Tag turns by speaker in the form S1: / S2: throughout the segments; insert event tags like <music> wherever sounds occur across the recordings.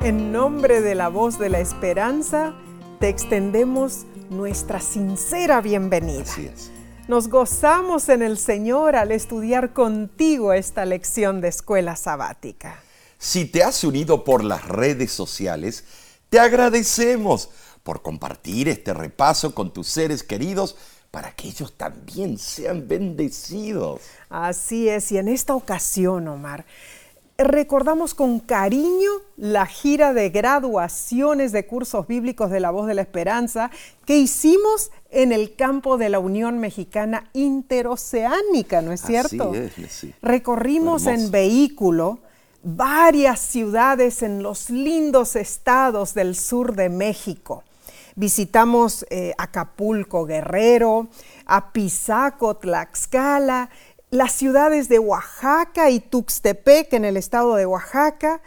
S1: En nombre de la voz de la esperanza, te extendemos nuestra sincera bienvenida.
S2: Así es.
S1: Nos gozamos en el Señor al estudiar contigo esta lección de escuela sabática.
S2: Si te has unido por las redes sociales, te agradecemos por compartir este repaso con tus seres queridos para que ellos también sean bendecidos.
S1: Así es, y en esta ocasión, Omar, recordamos con cariño la gira de graduaciones de cursos bíblicos de la Voz de la Esperanza que hicimos en el campo de la Unión Mexicana Interoceánica, ¿no es cierto?
S2: Así es, sí.
S1: Recorrimos
S2: Hermoso.
S1: en vehículo varias ciudades en los lindos estados del sur de México. Visitamos eh, Acapulco, Guerrero, Apizaco, Tlaxcala, las ciudades de Oaxaca y Tuxtepec en el estado de Oaxaca,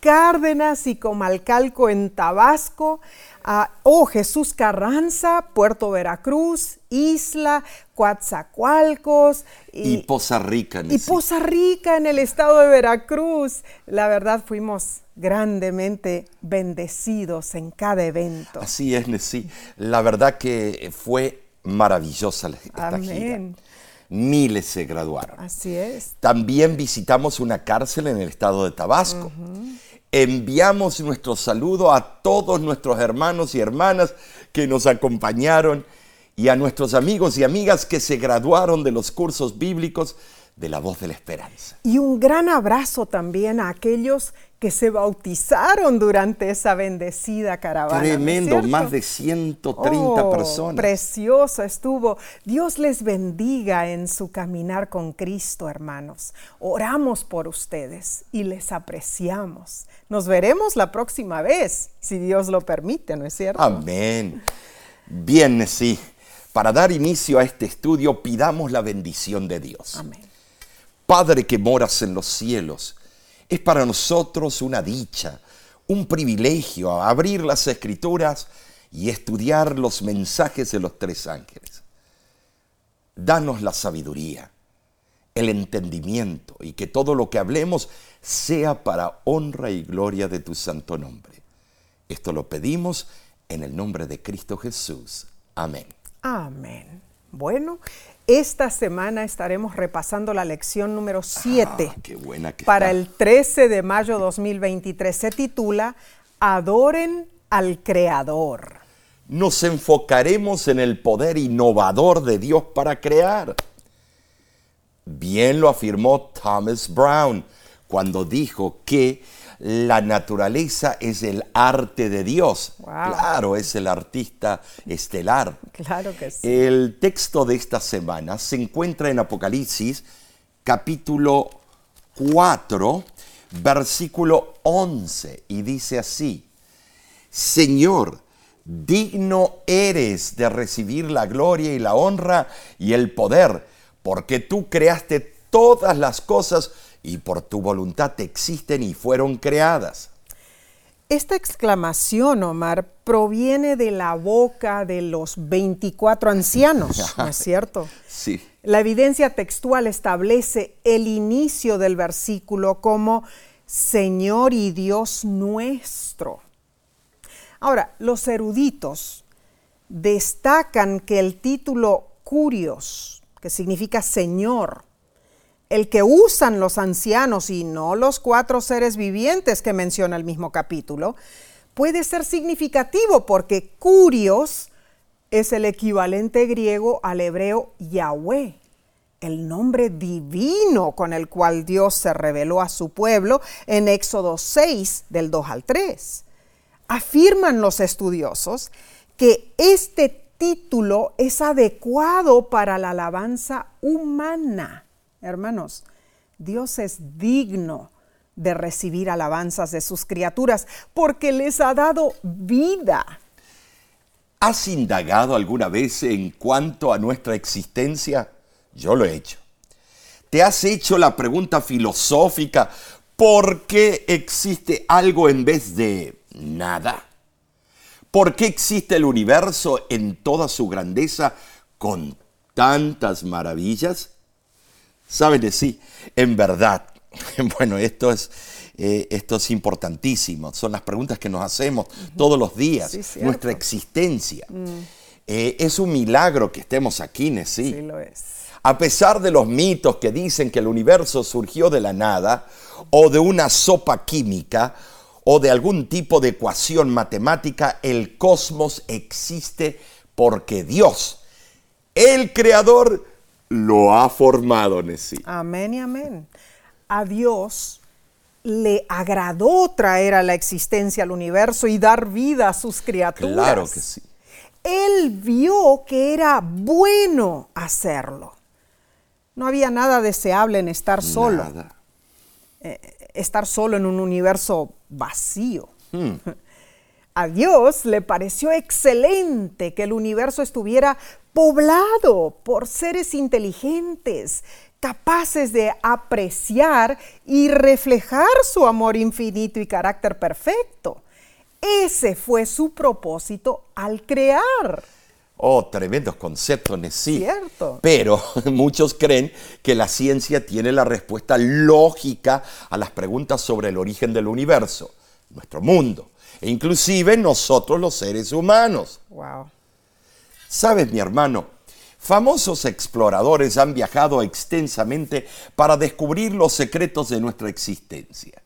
S1: Cárdenas y Comalcalco en Tabasco, ah, oh Jesús Carranza, Puerto Veracruz, Isla, Coatzacoalcos
S2: Y, Poza Rica.
S1: y
S2: Nessie.
S1: Poza Rica en el estado de Veracruz. La verdad fuimos grandemente bendecidos en cada evento.
S2: Así es, Nessie. La verdad que fue maravillosa la- esta
S1: Amén.
S2: gira. Miles se graduaron.
S1: Así es.
S2: También visitamos una cárcel en el estado de Tabasco. Enviamos nuestro saludo a todos nuestros hermanos y hermanas que nos acompañaron y a nuestros amigos y amigas que se graduaron de los cursos bíblicos de la voz de la esperanza.
S1: Y un gran abrazo también a aquellos que se bautizaron durante esa bendecida caravana. ¿no es
S2: Tremendo, más de 130
S1: Oh,
S2: personas.
S1: Precioso estuvo. Dios les bendiga en su caminar con Cristo, hermanos. Oramos por ustedes y les apreciamos. Nos veremos la próxima vez, si Dios lo permite, ¿no es cierto?
S2: Amén. Bien, sí. Para dar inicio a este estudio, pidamos la bendición de Dios.
S1: Amén.
S2: Padre que moras en los cielos, es para nosotros una dicha, un privilegio abrir las escrituras y estudiar los mensajes de los tres ángeles. Danos la sabiduría, el entendimiento y que todo lo que hablemos sea para honra y gloria de tu santo nombre. Esto lo pedimos en el nombre de Cristo Jesús. Amén.
S1: Amén. Bueno, esta semana estaremos repasando la lección número 7
S2: Ah, qué buena que
S1: para
S2: está.
S1: el 13 de mayo 2023. Se titula Adoren al Creador.
S2: nos enfocaremos en el poder innovador de Dios para crear. Bien lo afirmó Thomas Brown cuando dijo que la naturaleza es el arte de Dios.
S1: Wow.
S2: Claro, es el artista estelar.
S1: Claro que sí.
S2: El texto de esta semana se encuentra en Apocalipsis capítulo 4, versículo 11, y dice así, Señor, digno eres de recibir la gloria y la honra y el poder, porque tú creaste todas las cosas y por tu voluntad existen y fueron creadas.
S1: Esta exclamación, Omar, proviene de la boca de los 24 ancianos, <laughs> ¿no es cierto?
S2: Sí.
S1: La evidencia textual establece el inicio del versículo como Señor y Dios nuestro. Ahora, los eruditos destacan que el título curios, que significa Señor, el que usan los ancianos y no los cuatro seres vivientes que menciona el mismo capítulo, puede ser significativo porque curios es el equivalente griego al hebreo Yahweh, el nombre divino con el cual Dios se reveló a su pueblo en Éxodo 6 del 2 al 3. Afirman los estudiosos que este título es adecuado para la alabanza humana. Hermanos, Dios es digno de recibir alabanzas de sus criaturas porque les ha dado vida.
S2: ¿Has indagado alguna vez en cuanto a nuestra existencia? Yo lo he hecho. ¿Te has hecho la pregunta filosófica, ¿por qué existe algo en vez de nada? ¿Por qué existe el universo en toda su grandeza con tantas maravillas? Saben de sí, en verdad, <laughs> bueno, esto es, eh, esto es importantísimo, son las preguntas que nos hacemos todos los días,
S1: Sí,
S2: nuestra existencia. Eh, es un milagro que estemos aquí, Nesí.
S1: Sí lo es.
S2: A pesar de los mitos que dicen que el universo surgió de la nada, o de una sopa química, o de algún tipo de ecuación matemática, el cosmos existe porque Dios, el creador, lo ha formado, Nesí.
S1: Amén y amén. A Dios le agradó traer a la existencia al universo y dar vida a sus criaturas.
S2: Claro que sí.
S1: Él vio que era bueno hacerlo. No había nada deseable en estar solo,
S2: Nada.
S1: estar solo en un universo vacío.
S2: Hmm. <laughs>
S1: A Dios le pareció excelente que el universo estuviera poblado por seres inteligentes, capaces de apreciar y reflejar su amor infinito y carácter perfecto. Ese fue su propósito al crear.
S2: Oh, tremendos conceptos, Nesí.
S1: Cierto.
S2: Pero <laughs> muchos creen que la ciencia tiene la respuesta lógica a las preguntas sobre el origen del universo, nuestro mundo, e inclusive nosotros los seres humanos.
S1: Wow.
S2: Sabes, mi hermano, famosos exploradores han viajado extensamente para descubrir los secretos de nuestra existencia.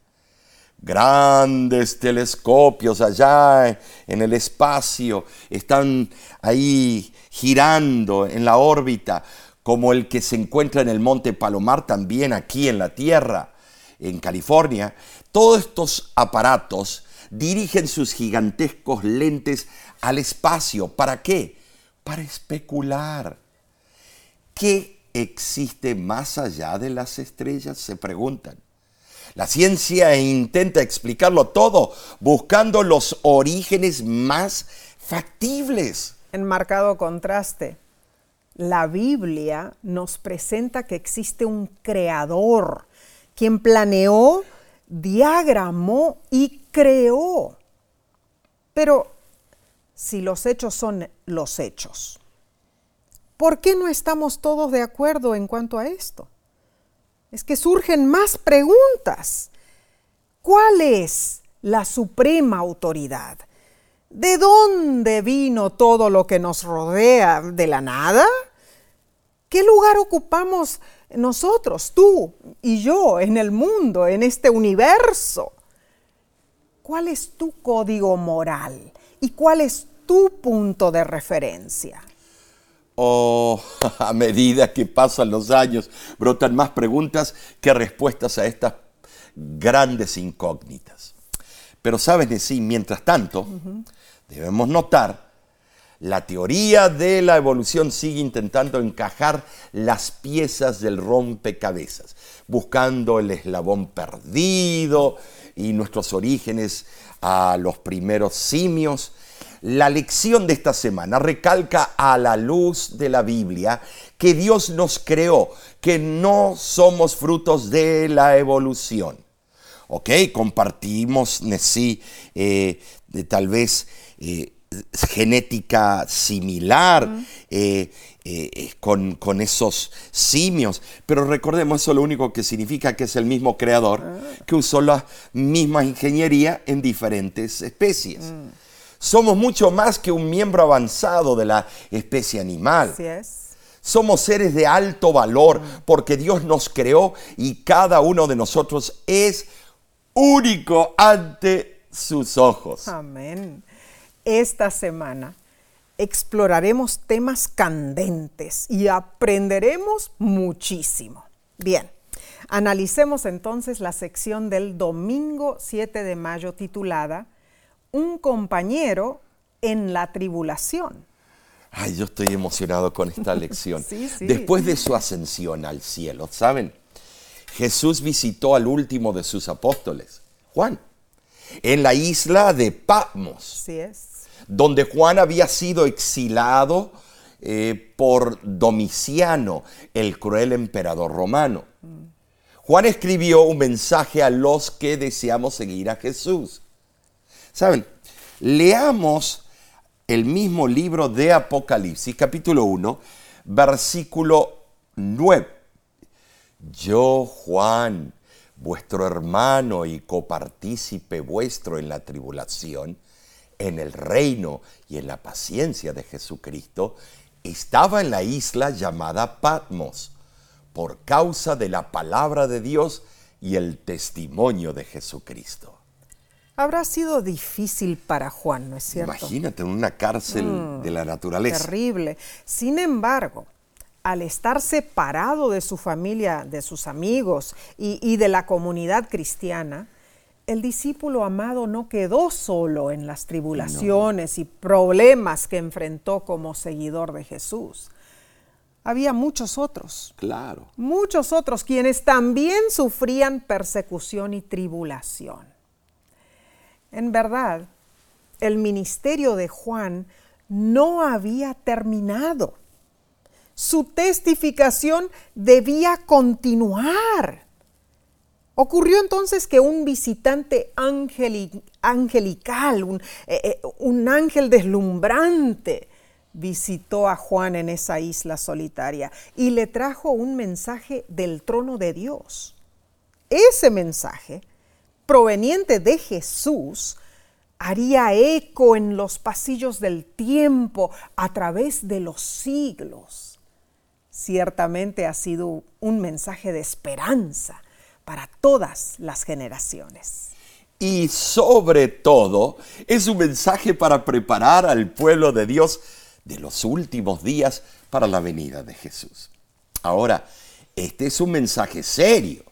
S2: Grandes telescopios allá en el espacio están ahí girando en la órbita, como el que se encuentra en el Monte Palomar, también aquí en la Tierra, en California. Todos estos aparatos dirigen sus gigantescos lentes al espacio. ¿Para qué? Para especular. ¿Qué existe más allá de las estrellas? Se preguntan. La ciencia intenta explicarlo todo buscando los orígenes más factibles.
S1: En marcado contraste, la Biblia nos presenta que existe un creador, quien planeó, diagramó y creó. Pero si los hechos son los hechos, ¿por qué no estamos todos de acuerdo en cuanto a esto? Es que surgen más preguntas. ¿Cuál es la suprema autoridad? ¿De dónde vino todo lo que nos rodea? ¿De la nada? ¿Qué lugar ocupamos nosotros, tú y yo, en el mundo, en este universo? ¿Cuál es tu código moral? ¿Y cuál es tu punto de referencia?
S2: Oh, <laughs> a medida que pasan los años, brotan más preguntas que respuestas a estas grandes incógnitas. Pero sabes de sí, mientras tanto, debemos notar, la teoría de la evolución sigue intentando encajar las piezas del rompecabezas, buscando el eslabón perdido y nuestros orígenes a los primeros simios. La lección de esta semana recalca a la luz de la Biblia que Dios nos creó, que no somos frutos de la evolución. ¿Ok? Compartimos, sí, eh, de tal vez eh, genética similar eh, eh, con, con esos simios, pero recordemos eso lo único que significa que es el mismo creador que usó la misma ingeniería en diferentes especies. Somos mucho más que un miembro avanzado de la especie animal.
S1: Así es.
S2: Somos seres de alto valor porque Dios nos creó y cada uno de nosotros es único ante sus ojos.
S1: Amén. Esta semana exploraremos temas candentes y aprenderemos muchísimo. Bien, analicemos entonces la sección del domingo 7 de mayo titulada Un compañero en la tribulación.
S2: Ay, yo estoy emocionado con esta <laughs> lección.
S1: Sí, sí.
S2: Después de su ascensión al cielo, ¿saben? Jesús visitó al último de sus apóstoles, Juan, en la isla de Patmos,
S1: Así es.
S2: donde Juan había sido exilado eh, por Domiciano, el cruel emperador romano. Juan escribió un mensaje a los que deseamos seguir a Jesús. Saben, leamos el mismo libro de Apocalipsis, capítulo 1, versículo 9. Yo, Juan, vuestro hermano y copartícipe vuestro en la tribulación, en el reino y en la paciencia de Jesucristo, estaba en la isla llamada Patmos, por causa de la palabra de Dios y el testimonio de Jesucristo.
S1: Habrá sido difícil para Juan, ¿no es cierto?
S2: Imagínate en una cárcel
S1: Mm,
S2: de la naturaleza.
S1: Terrible. Sin embargo, al estar separado de su familia, de sus amigos y, y de la comunidad cristiana, el discípulo amado no quedó solo en las tribulaciones y problemas que enfrentó como seguidor de Jesús. Había muchos otros,
S2: Claro.
S1: muchos otros quienes también sufrían persecución y tribulación. En verdad, el ministerio de Juan no había terminado. Su testificación debía continuar. Ocurrió entonces que un visitante angeli- angelical, un, eh, eh, un ángel deslumbrante, visitó a Juan en esa isla solitaria y le trajo un mensaje del trono de Dios. Ese mensaje, proveniente de Jesús, haría eco en los pasillos del tiempo a través de los siglos. Ciertamente ha sido un mensaje de esperanza para todas las generaciones.
S2: Y sobre todo, es un mensaje para preparar al pueblo de Dios de los últimos días para la venida de Jesús. Ahora, este es un mensaje serio,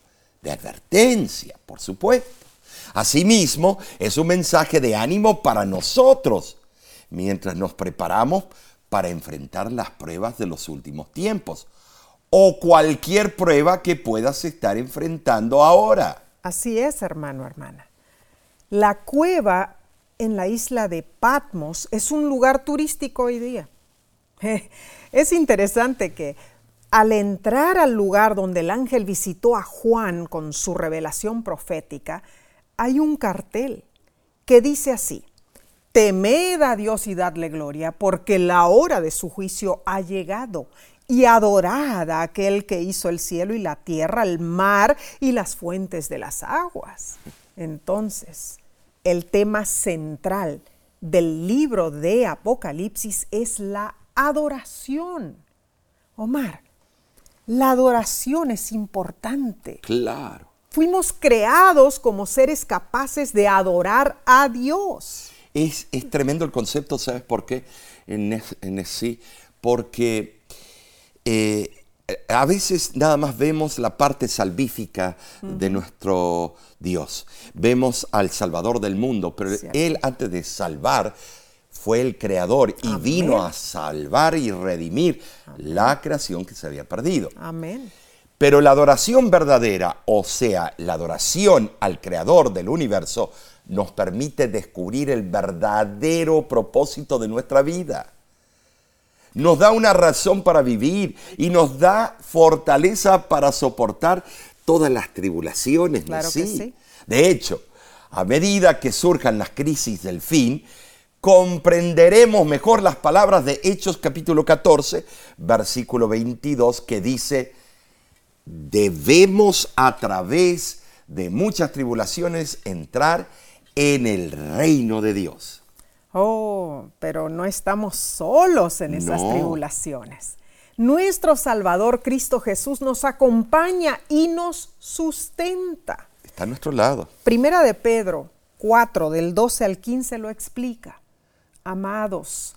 S2: de advertencia, por supuesto. Asimismo, es un mensaje de ánimo para nosotros, mientras nos preparamos para enfrentar las pruebas de los últimos tiempos, o cualquier prueba que puedas estar enfrentando ahora.
S1: Así es, hermano, hermana. La cueva en la isla de Patmos es un lugar turístico hoy día. <laughs> Es interesante que al entrar al lugar donde el ángel visitó a Juan con su revelación profética, hay un cartel que dice así, temed a Dios y dadle gloria, porque la hora de su juicio ha llegado, y adorad a aquel que hizo el cielo y la tierra, el mar y las fuentes de las aguas. Entonces, el tema central del libro de Apocalipsis es la adoración. Omar, la adoración es importante.
S2: Claro.
S1: Fuimos creados como seres capaces de adorar a Dios.
S2: Es, es tremendo el concepto, ¿sabes por qué? En, en sí, porque eh, a veces nada más vemos la parte salvífica de nuestro Dios. Vemos al Salvador del mundo, pero
S1: Cierto.
S2: Él antes de salvar fue el creador y
S1: Amén.
S2: vino a salvar y redimir la creación que se había perdido.
S1: Amén.
S2: Pero la adoración verdadera, o sea, la adoración al creador del universo, nos permite descubrir el verdadero propósito de nuestra vida. Nos da una razón para vivir y nos da fortaleza para soportar todas las tribulaciones. ¿no
S1: Claro que
S2: así?
S1: sí.
S2: De hecho, a medida que surjan las crisis del fin, comprenderemos mejor las palabras de Hechos capítulo 14, versículo 22, que dice, debemos a través de muchas tribulaciones entrar en el reino de Dios.
S1: Oh, pero no estamos solos en esas
S2: No.
S1: tribulaciones. Nuestro Salvador Cristo Jesús nos acompaña y nos sustenta.
S2: Está a nuestro lado.
S1: Primera de Pedro 4, del 12 al 15 lo explica. Amados,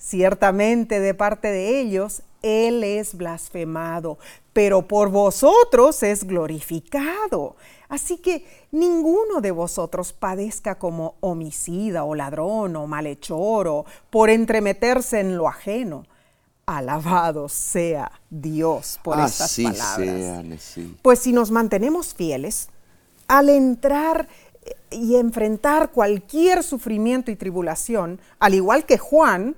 S1: Ciertamente de parte de ellos Él es blasfemado, pero por vosotros es glorificado. Así que ninguno de vosotros padezca como homicida o ladrón o malhechor o por entremeterse en lo ajeno. Alabado sea Dios por estas palabras.
S2: sean, sí.
S1: Pues si nos mantenemos fieles, al entrar y enfrentar cualquier sufrimiento y tribulación, al igual que Juan,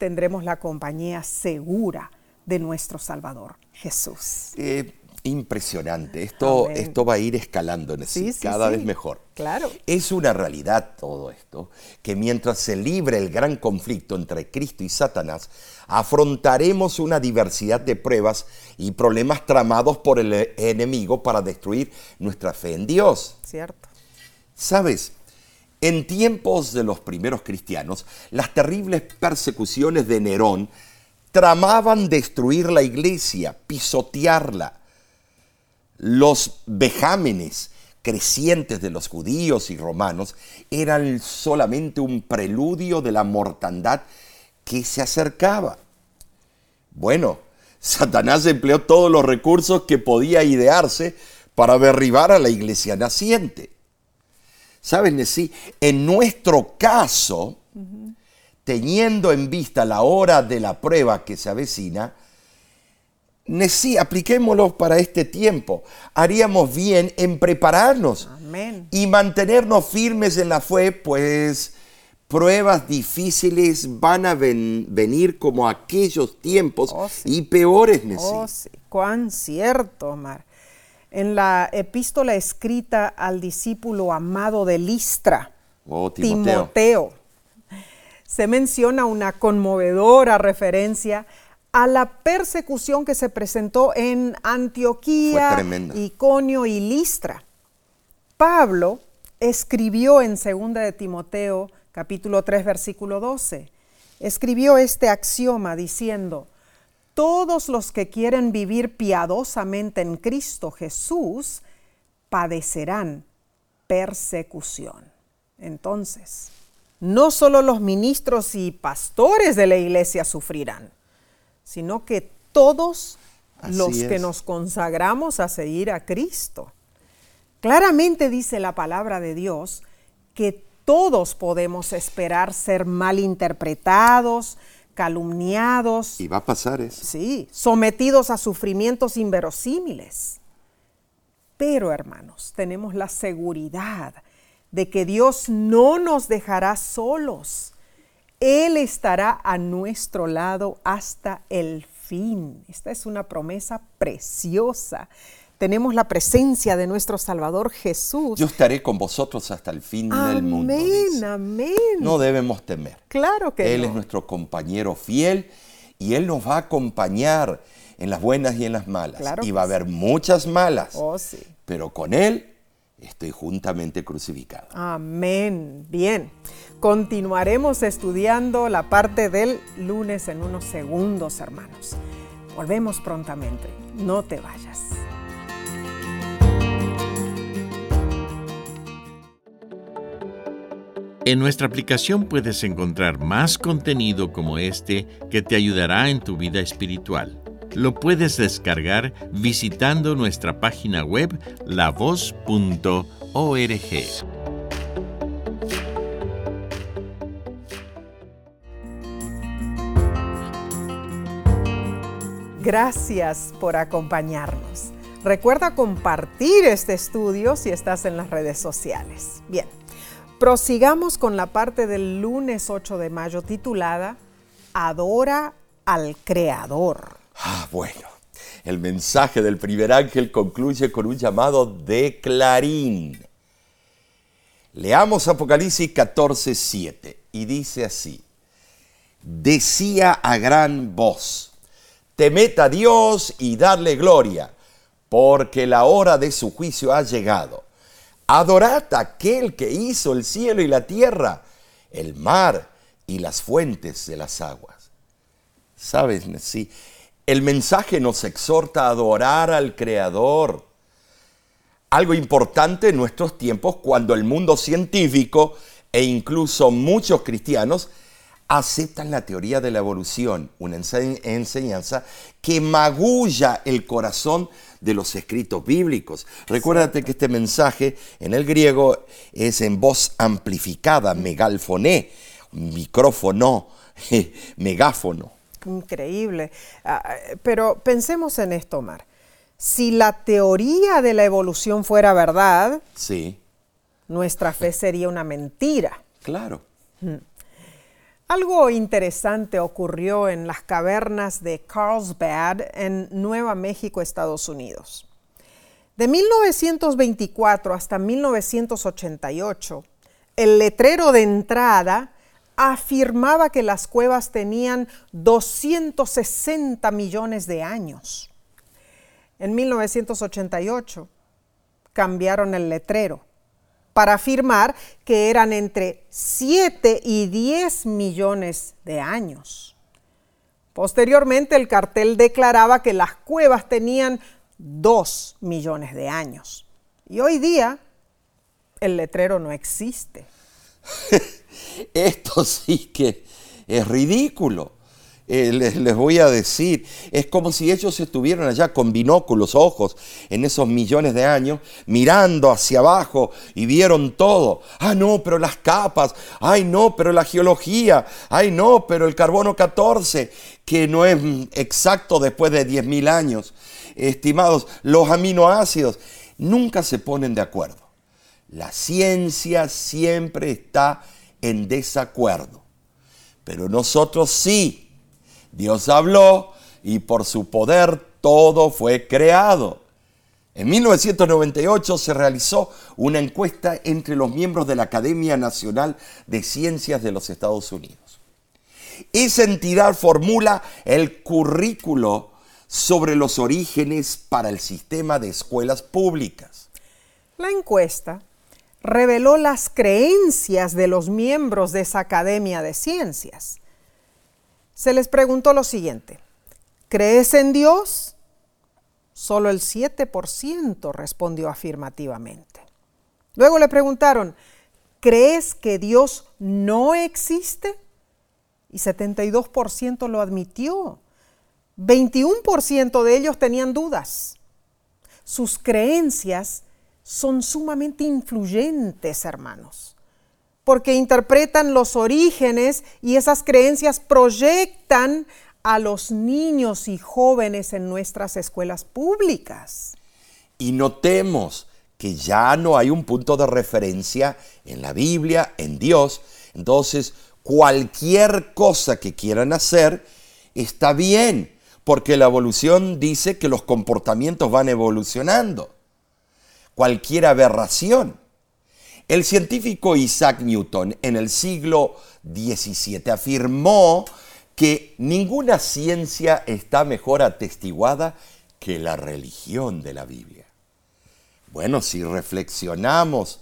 S1: tendremos la compañía segura de nuestro Salvador, Jesús.
S2: Eh, impresionante. Esto, esto va a ir escalando en sí, cada vez mejor.
S1: Claro.
S2: Es una realidad todo esto, que mientras se libre el gran conflicto entre Cristo y Satanás, afrontaremos una diversidad de pruebas y problemas tramados por el enemigo para destruir nuestra fe en Dios.
S1: Cierto.
S2: Sabes, en tiempos de los primeros cristianos, las terribles persecuciones de Nerón tramaban destruir la iglesia, pisotearla los vejámenes crecientes de los judíos y romanos eran solamente un preludio de la mortandad que se acercaba. Bueno, Satanás empleó todos los recursos que podía idearse para derribar a la iglesia naciente. ¿Saben? Sí, en nuestro caso, teniendo en vista la hora de la prueba que se avecina, sí, apliquémoslo para este tiempo. Haríamos bien en prepararnos y mantenernos firmes en la fe, pues pruebas difíciles van a venir como aquellos tiempos oh, y peores, Nesí.
S1: Oh, sí. Cuán cierto, Omar. En la epístola escrita al discípulo amado de Listra,
S2: oh, Timoteo.
S1: Timoteo, se menciona una conmovedora referencia a la persecución que se presentó en Antioquía, Iconio y Listra. Pablo escribió en 2 de Timoteo capítulo 3 versículo 12, escribió este axioma diciendo, todos los que quieren vivir piadosamente en Cristo Jesús padecerán persecución. Entonces, no solo los ministros y pastores de la iglesia sufrirán, sino que todos los que nos consagramos a seguir a Cristo. Claramente dice la palabra de Dios que todos podemos esperar ser malinterpretados, calumniados.
S2: Y va a pasar eso.
S1: Sí, sometidos a sufrimientos inverosímiles. Pero hermanos, tenemos la seguridad de que Dios no nos dejará solos él estará a nuestro lado hasta el fin. Esta es una promesa preciosa. Tenemos la presencia de nuestro Salvador Jesús.
S2: Yo estaré con vosotros hasta el fin del mundo.
S1: Amén, amén.
S2: No debemos temer.
S1: Claro que
S2: Él es nuestro compañero fiel y Él nos va a acompañar en las buenas y en las malas. y va a haber muchas malas.
S1: Oh, sí.
S2: Pero con Él estoy juntamente crucificado.
S1: Amén. Bien. Continuaremos estudiando la parte del lunes en unos segundos, hermanos. Volvemos prontamente. No te vayas.
S3: En nuestra aplicación puedes encontrar más contenido como este que te ayudará en tu vida espiritual. Lo puedes descargar visitando nuestra página web lavoz.org.
S1: Gracias por acompañarnos. Recuerda compartir este estudio si estás en las redes sociales. Bien, prosigamos con la parte del lunes 8 de mayo titulada Adora al Creador.
S2: Ah, bueno. El mensaje del primer ángel concluye con un llamado de clarín. Leamos Apocalipsis 14, 7 y dice así, decía a gran voz, temed a Dios y darle gloria, porque la hora de su juicio ha llegado. Adorad a aquel que hizo el cielo y la tierra, el mar y las fuentes de las aguas. ¿Sabes? Sí, el mensaje nos exhorta a adorar al Creador. Algo importante en nuestros tiempos cuando el mundo científico e incluso muchos cristianos aceptan la teoría de la evolución, una enseñanza que magulla el corazón de los escritos bíblicos. Recuérdate que este mensaje en el griego es en voz amplificada, megalfoné, micrófono, <laughs> megáfono.
S1: Increíble. Ah, pero pensemos en esto, Omar. si la teoría de la evolución fuera verdad,
S2: Sí,
S1: nuestra fe sería una mentira.
S2: claro.
S1: Algo interesante ocurrió en las cavernas de Carlsbad en Nueva México, Estados Unidos. De 1924 hasta 1988, el letrero de entrada afirmaba que las cuevas tenían 260 millones de años. En 1988 cambiaron el letrero para afirmar que eran entre 7 y 10 millones de años. Posteriormente el cartel declaraba que las cuevas tenían 2 millones de años. Y hoy día el letrero no existe. <laughs>
S2: Esto sí que es ridículo. Eh, les, les voy a decir, es como si ellos estuvieran allá con binóculos, ojos, en esos millones de años, mirando hacia abajo y vieron todo. Ah, no, pero las capas, ay, no, pero la geología, ay, no, pero el carbono 14, que no es exacto después de 10.000 años. Estimados, los aminoácidos nunca se ponen de acuerdo. La ciencia siempre está en desacuerdo. Pero nosotros sí. Dios habló y por su poder todo fue creado. En 1998 se realizó una encuesta entre los miembros de la Academia Nacional de Ciencias de los Estados Unidos. Esa entidad formula el currículo sobre los orígenes para el sistema de escuelas públicas.
S1: La encuesta reveló las creencias de los miembros de esa Academia de Ciencias. Se les preguntó lo siguiente, ¿crees en Dios? Solo el 7% respondió afirmativamente. Luego le preguntaron, ¿crees que Dios no existe? Y 72% lo admitió. 21% de ellos tenían dudas. Sus creencias son sumamente influyentes, hermanos, porque interpretan los orígenes y esas creencias proyectan a los niños y jóvenes en nuestras escuelas públicas.
S2: Y notemos que ya no hay un punto de referencia en la Biblia, en Dios. Entonces, cualquier cosa que quieran hacer está bien, porque la evolución dice que los comportamientos van evolucionando. Cualquier aberración. El científico Isaac Newton en el siglo XVII afirmó que ninguna ciencia está mejor atestiguada que la religión de la Biblia. Bueno, si reflexionamos,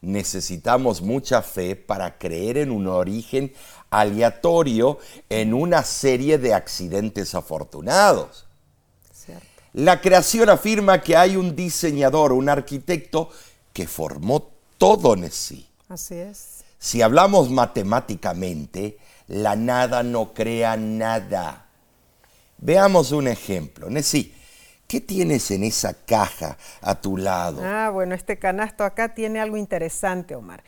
S2: necesitamos mucha fe para creer en un origen aleatorio en una serie de accidentes afortunados.
S1: ¿Cierto?
S2: La creación afirma que hay un diseñador, un arquitecto, que formó todo en sí.
S1: Así es.
S2: Si hablamos matemáticamente, la nada no crea nada. Veamos un ejemplo. Nessie, ¿qué tienes en esa caja a tu lado?
S1: Ah, bueno, este canasto acá tiene algo interesante, Omar.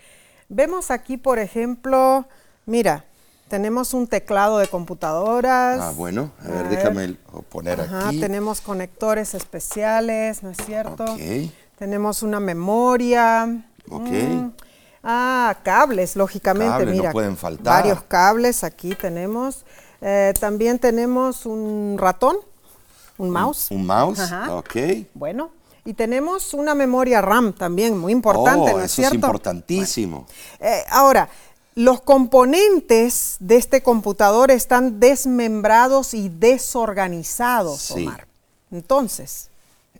S1: Vemos aquí, por ejemplo, mira, tenemos un teclado de computadoras.
S2: Ah, bueno, a ver,
S1: A
S2: déjame
S1: ver.
S2: poner
S1: Ajá,
S2: aquí.
S1: tenemos conectores especiales, ¿no es cierto?
S2: Ok.
S1: Tenemos una memoria.
S2: Ok.
S1: Mm. Ah, cables, lógicamente,
S2: Cables, no
S1: mira.
S2: pueden faltar.
S1: Varios cables aquí tenemos. Eh, también tenemos un ratón, un mouse.
S2: Un mouse,
S1: Ajá.
S2: ok.
S1: Bueno, y tenemos una memoria RAM también, muy importante,
S2: oh,
S1: ¿no es
S2: eso es
S1: cierto?
S2: importantísimo.
S1: Eh, ahora, los componentes de este computador están desmembrados y desorganizados,
S2: Sí.
S1: Omar. Entonces,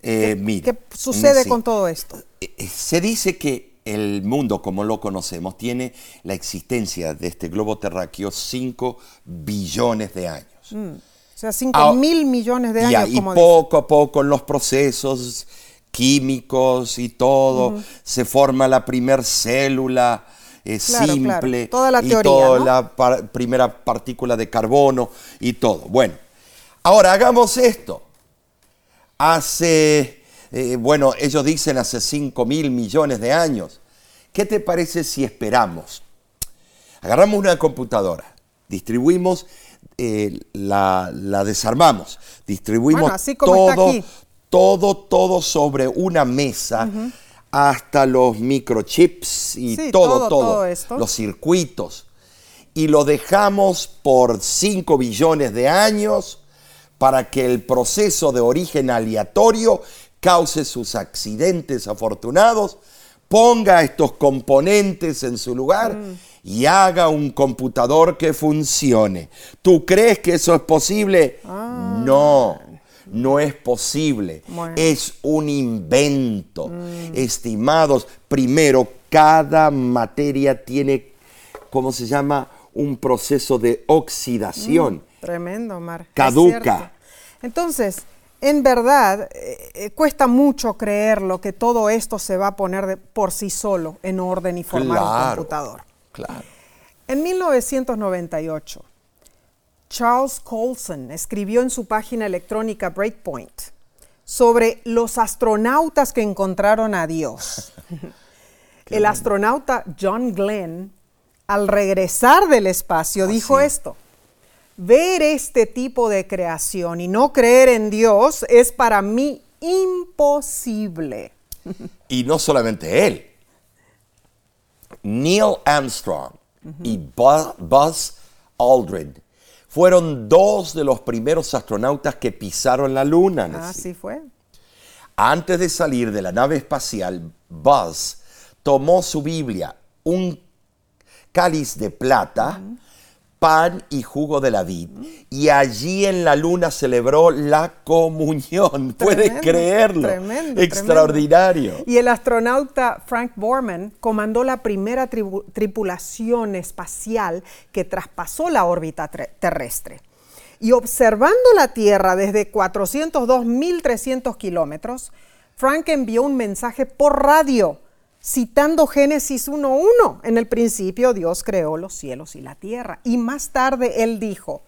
S2: Eh,
S1: ¿qué,
S2: mira,
S1: qué sucede con todo esto?
S2: Se dice que el mundo como lo conocemos tiene la existencia de este globo terráqueo 5 billones de años.
S1: O sea, 5
S2: Ah,
S1: mil millones de
S2: y
S1: años, como dicen.
S2: poco a poco en los procesos químicos y todo, se forma la primer célula eh,
S1: Claro, claro.
S2: simple
S1: Toda la
S2: y
S1: teoría,
S2: toda
S1: ¿no?
S2: la par- primera partícula de carbono y todo. Bueno, ahora hagamos esto. Hace, eh, bueno, ellos dicen hace 5 mil millones de años. ¿Qué te parece si esperamos? Agarramos una computadora, distribuimos, eh, la, la desarmamos, distribuimos
S1: Bueno, así como está
S2: todo,
S1: aquí.
S2: todo, todo sobre una mesa, hasta los microchips y
S1: Sí,
S2: todo,
S1: todo,
S2: todo,
S1: todo esto.
S2: los circuitos. Y lo dejamos por 5 billones de años para que el proceso de origen aleatorio cause sus accidentes afortunados, ponga estos componentes en su lugar
S1: Mm.
S2: y haga un computador que funcione. ¿Tú crees que eso es posible? No, no es posible.
S1: Ah. Bueno.
S2: Es un invento. Estimados, primero, cada materia tiene, ¿cómo se llama? Un proceso de oxidación.
S1: Tremendo, Mar.
S2: Caduca.
S1: Entonces, en verdad, eh, eh, cuesta mucho creerlo que todo esto se va a poner de- por sí solo en orden y formar un computador.
S2: Claro.
S1: En 1998, Charles Colson escribió en su página electrónica Breakpoint sobre los astronautas que encontraron a Dios. <laughs> El astronauta John Glenn, al regresar del espacio, dijo
S2: sí.
S1: esto. Ver este tipo de creación y no creer en Dios es para mí imposible.
S2: Y no solamente él. Neil Armstrong y Bu- Buzz Aldrin fueron dos de los primeros astronautas que pisaron la luna. Nancy.
S1: Así fue.
S2: Antes de salir de la nave espacial, Buzz tomó su Biblia, un cáliz de plata, pan y jugo de la vid, y allí en la luna celebró la comunión. <laughs> ¿Puedes
S1: Tremendo,
S2: creerlo?
S1: tremendo,
S2: Extraordinario.
S1: tremendo. Y el astronauta Frank Borman comandó la primera tripulación espacial que traspasó la órbita tre- terrestre. Y observando la Tierra desde 402.300 kilómetros, Frank envió un mensaje por radio citando Génesis 1.1. En el principio Dios creó los cielos y la tierra. Y más tarde él dijo,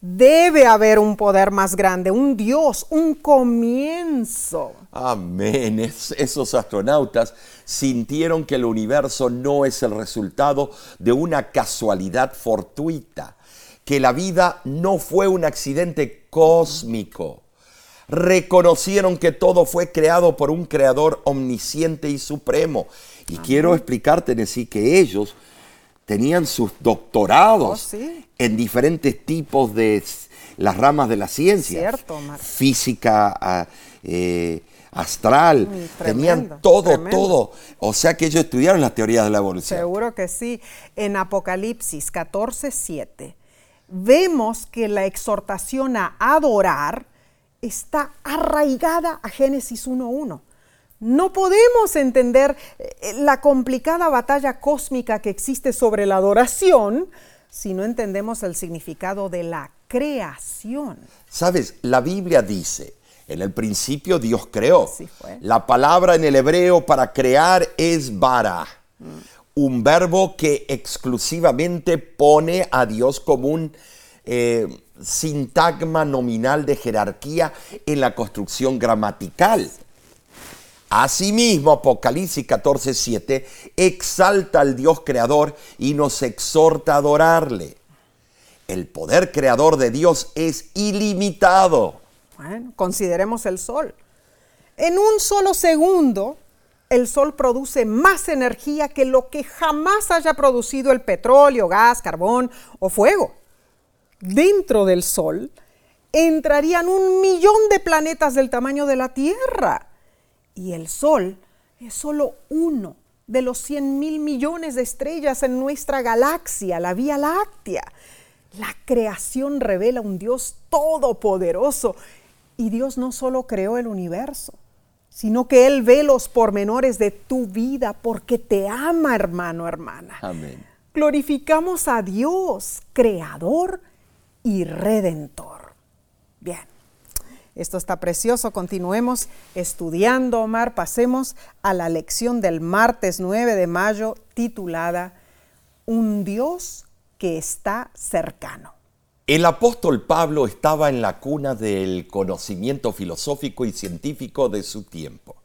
S1: debe haber un poder más grande, un Dios, un comienzo.
S2: Amén. Es- esos astronautas sintieron que el universo no es el resultado de una casualidad fortuita, que la vida no fue un accidente cósmico. Reconocieron que todo fue creado por un creador omnisciente y supremo. Y quiero explicarte, Nessie, que ellos tenían sus doctorados
S1: Oh, sí.
S2: en diferentes tipos de las ramas de la ciencia.
S1: Cierto.
S2: Física, eh, astral, tenían todo,
S1: tremendo.
S2: todo. O sea que ellos estudiaron las teorías de la evolución.
S1: Seguro que sí. En Apocalipsis 14:7 vemos que la exhortación a adorar está arraigada a Génesis 1:1. No podemos entender eh, la complicada batalla cósmica que existe sobre la adoración si no entendemos el significado de la creación.
S2: Sabes, la Biblia dice, en el principio Dios creó. La palabra en el hebreo para crear es bara, un verbo que exclusivamente pone a Dios como un eh, sintagma nominal de jerarquía en la construcción gramatical. Asimismo, Apocalipsis 14:7 exalta al Dios creador y nos exhorta a adorarle. El poder creador de Dios es ilimitado.
S1: Bueno, consideremos el sol. En un solo segundo, el sol produce más energía que lo que jamás haya producido el petróleo, gas, carbón o fuego. Dentro del sol entrarían un millón de planetas del tamaño de la Tierra. Y el sol es solo uno de los 100 mil millones de estrellas en nuestra galaxia, la Vía Láctea. La creación revela un Dios todopoderoso. Y Dios no solo creó el universo, sino que Él ve los pormenores de tu vida porque te ama, hermano, hermana.
S2: Amén.
S1: Glorificamos a Dios, creador y redentor. Bien, esto está precioso. Continuemos estudiando, Omar. Pasemos a la lección del martes 9 de mayo titulada Un Dios que está cercano.
S2: El apóstol Pablo estaba en la cuna del conocimiento filosófico y científico de su tiempo.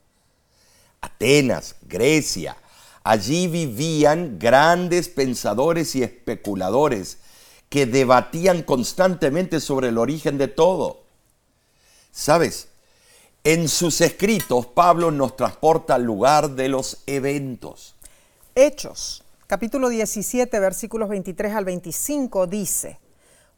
S2: Atenas, Grecia, allí vivían grandes pensadores y especuladores que debatían constantemente sobre el origen de todo. ¿Sabes? En sus escritos, Pablo nos transporta al lugar de los eventos.
S1: Hechos, capítulo 17, versículos 23 al 25, dice,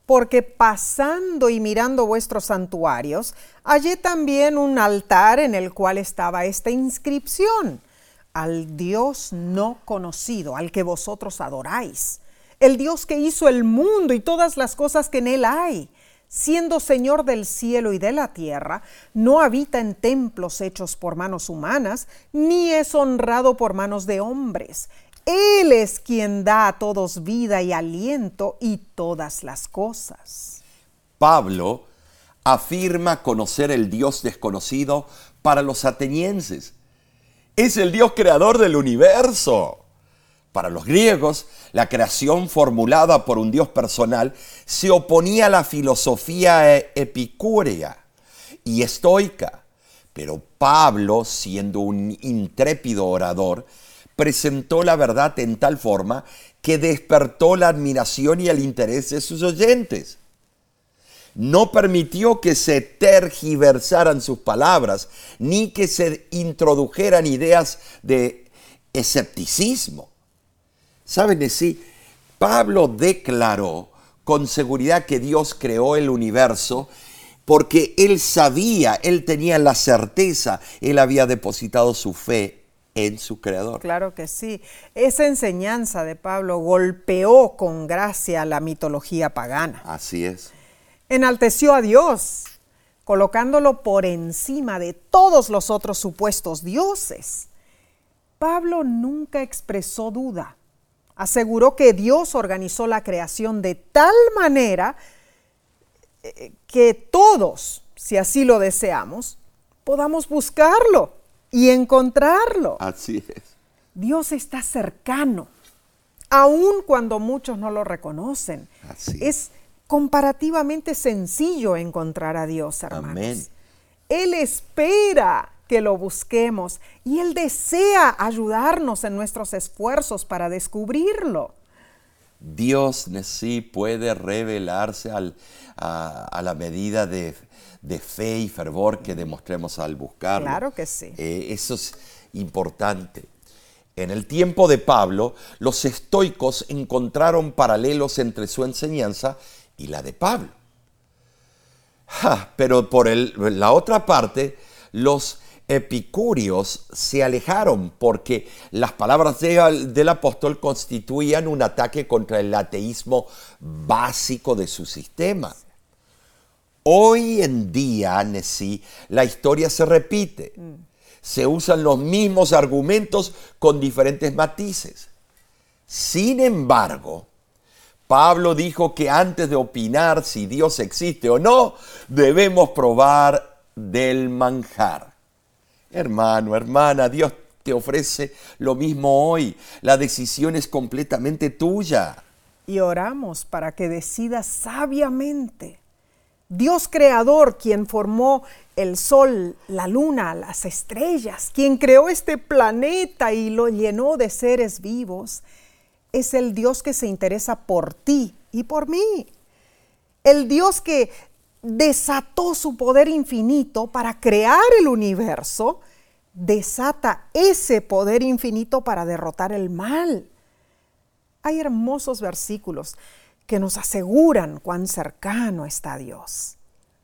S1: porque pasando y mirando vuestros santuarios, hallé también un altar en el cual estaba esta inscripción, al Dios no conocido, al que vosotros adoráis, el Dios que hizo el mundo y todas las cosas que en él hay siendo Señor del cielo y de la tierra, no habita en templos hechos por manos humanas, ni es honrado por manos de hombres. Él es quien da a todos vida y aliento y todas las cosas.
S2: Pablo afirma conocer el Dios desconocido para los atenienses. Es el Dios creador del universo. Para los griegos, la creación formulada por un Dios personal se oponía a la filosofía e- epicúrea y estoica. Pero Pablo, siendo un intrépido orador, presentó la verdad en tal forma que despertó la admiración y el interés de sus oyentes. No permitió que se tergiversaran sus palabras, ni que se introdujeran ideas de escepticismo. ¿Saben decir? Pablo declaró con seguridad que Dios creó el universo porque él sabía, él tenía la certeza, él había depositado su fe en su creador.
S1: Claro que sí. Esa enseñanza de Pablo golpeó con gracia la mitología pagana.
S2: Así es.
S1: Enalteció a Dios, colocándolo por encima de todos los otros supuestos dioses. Pablo nunca expresó duda. Aseguró que Dios organizó la creación de tal manera eh, que todos, si así lo deseamos, podamos buscarlo y encontrarlo.
S2: Así es.
S1: Dios está cercano, aun cuando muchos no lo reconocen.
S2: Así
S1: es comparativamente sencillo encontrar a Dios, hermanos.
S2: Amén.
S1: Él espera que lo busquemos y Él desea ayudarnos en nuestros esfuerzos para descubrirlo.
S2: Dios sí puede revelarse al- a, a la medida de, de fe y fervor que demostremos al buscarlo.
S1: Claro que sí.
S2: Eh, eso es importante. En el tiempo de Pablo, los estoicos encontraron paralelos entre su enseñanza y la de Pablo. Ja, pero por el- la otra parte, los epicúreos se alejaron porque las palabras de- del apóstol constituían un ataque contra el ateísmo básico de su sistema. Hoy en día, Nessie, la historia se repite. Se usan los mismos argumentos con diferentes matices. Sin embargo, Pablo dijo que antes de opinar si Dios existe o no, debemos probar del manjar. Hermano, hermana, Dios te ofrece lo mismo hoy. La decisión es completamente tuya.
S1: Y oramos para que decidas sabiamente. Dios creador, quien formó el sol, la luna, las estrellas, quien creó este planeta y lo llenó de seres vivos, es el Dios que se interesa por ti y por mí. El Dios que desató su poder infinito para crear el universo, desata ese poder infinito para derrotar el mal. Hay hermosos versículos que nos aseguran cuán cercano está Dios.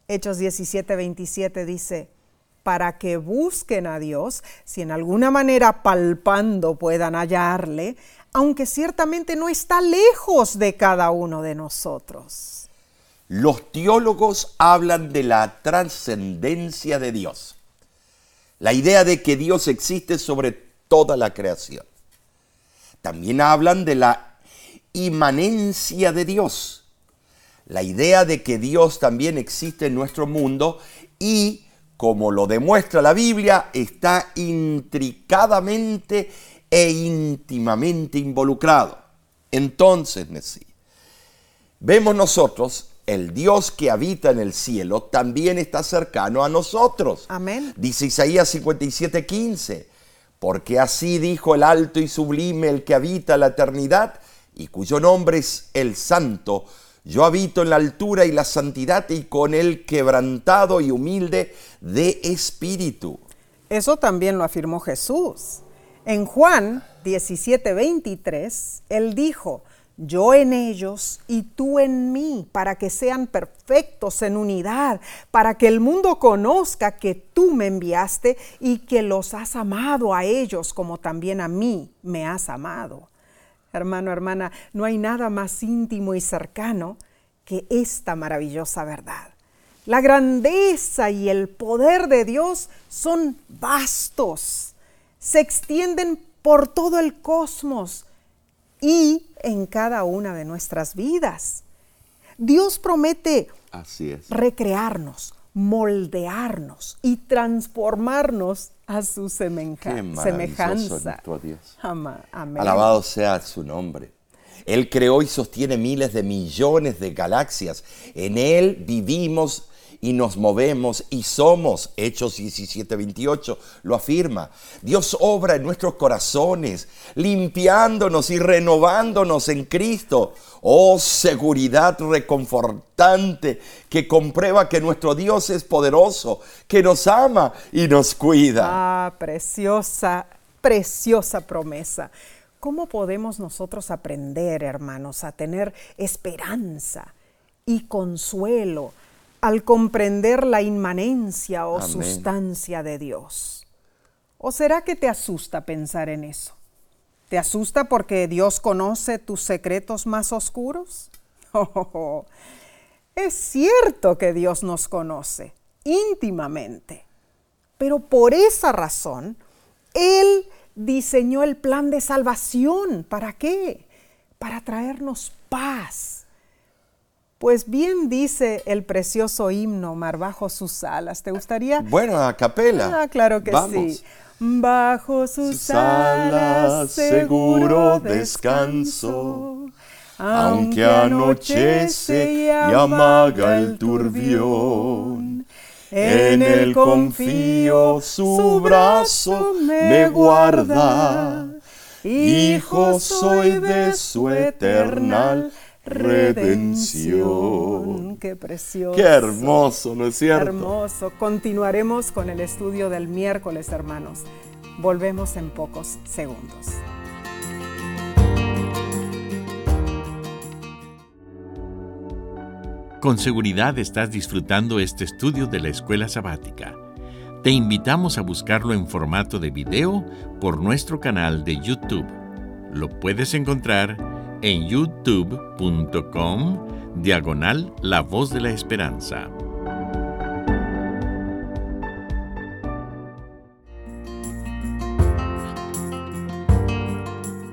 S1: Hechos 17, 27 dice, para que busquen a Dios, si en alguna manera palpando puedan hallarle, aunque ciertamente no está lejos de cada uno de nosotros.
S2: Los teólogos hablan de la trascendencia de Dios. La idea de que Dios existe sobre toda la creación. También hablan de la inmanencia de Dios. La idea de que Dios también existe en nuestro mundo y, como lo demuestra la Biblia, está intricadamente e íntimamente involucrado. Entonces, Nesí, vemos nosotros, el Dios que habita en el cielo también está cercano a nosotros.
S1: Amén.
S2: Dice Isaías 57:15, porque así dijo el alto y sublime el que habita la eternidad y cuyo nombre es el santo, Yo habito en la altura y la santidad y con el quebrantado y humilde de espíritu.
S1: Eso también lo afirmó Jesús. En Juan 17:23, Él dijo, yo en ellos y tú en mí, para que sean perfectos en unidad, para que el mundo conozca que tú me enviaste y que los has amado a ellos como también a mí me has amado. Hermano, hermana, no hay nada más íntimo y cercano que esta maravillosa verdad. La grandeza y el poder de Dios son vastos, se extienden por todo el cosmos y en cada una de nuestras vidas. Dios promete
S2: Así es.
S1: recrearnos, moldearnos y transformarnos a su semejanza.
S2: Dios.
S1: Ama- Amén.
S2: Alabado sea su nombre. Él creó y sostiene miles de millones de galaxias. En Él vivimos y nos movemos y somos. Hechos 17, 28 lo afirma. Dios obra en nuestros corazones, limpiándonos y renovándonos en Cristo. Oh, seguridad reconfortante que comprueba que nuestro Dios es poderoso, que nos ama y nos cuida.
S1: Ah, preciosa, preciosa promesa. ¿Cómo podemos nosotros aprender, hermanos, a tener esperanza y consuelo al comprender la inmanencia o
S2: Amén.
S1: sustancia de Dios? ¿O será que te asusta pensar en eso? ¿Te asusta porque Dios conoce tus secretos más oscuros? <laughs> Oh, es cierto que Dios nos conoce íntimamente. Pero por esa razón, Él diseñó el plan de salvación. ¿Para qué? Para traernos paz. Pues bien dice el precioso himno Mar bajo sus alas. ¿Te gustaría?
S2: Bueno, a capela.
S1: Ah, claro que
S2: Vamos.
S1: sí. Bajo sus
S2: Sus alas,
S1: alas seguro descanso. Aunque anochece y amaga el turbión, en él confío, su brazo me guarda. Hijo soy de su eternal redención. Qué precioso.
S2: Qué hermoso, ¿no es cierto?
S1: Hermoso. Continuaremos con el estudio del miércoles, hermanos. Volvemos en pocos segundos.
S3: Con seguridad estás disfrutando este estudio de la escuela sabática. Te invitamos a buscarlo en formato de video por nuestro canal de YouTube. Lo puedes encontrar en youtube.com diagonal La Voz de la Esperanza.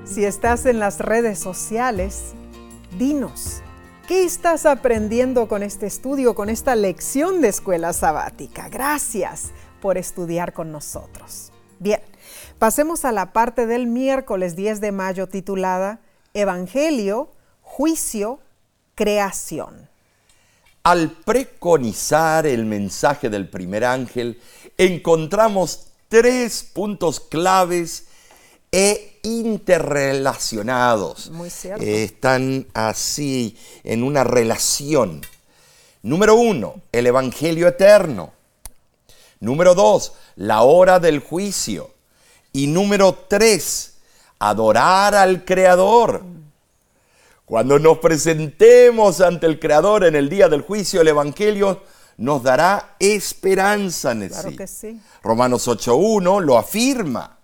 S1: Si estás en las redes sociales, dinos, ¿qué estás aprendiendo con este estudio, con esta lección de escuela sabática? Gracias por estudiar con nosotros. Bien, pasemos a la parte del miércoles 10 de mayo titulada Evangelio, Juicio, Creación.
S2: Al preconizar el mensaje del primer ángel, encontramos tres puntos claves e interrelacionados.
S1: Muy cierto.
S2: Eh, están así en una relación. Número uno, el Evangelio eterno. Número dos, la hora del juicio. Y número tres, adorar al Creador. Cuando nos presentemos ante el Creador en el día del juicio, el Evangelio nos dará esperanza, Nesí.
S1: Claro que sí.
S2: Romanos 8.1 lo afirma.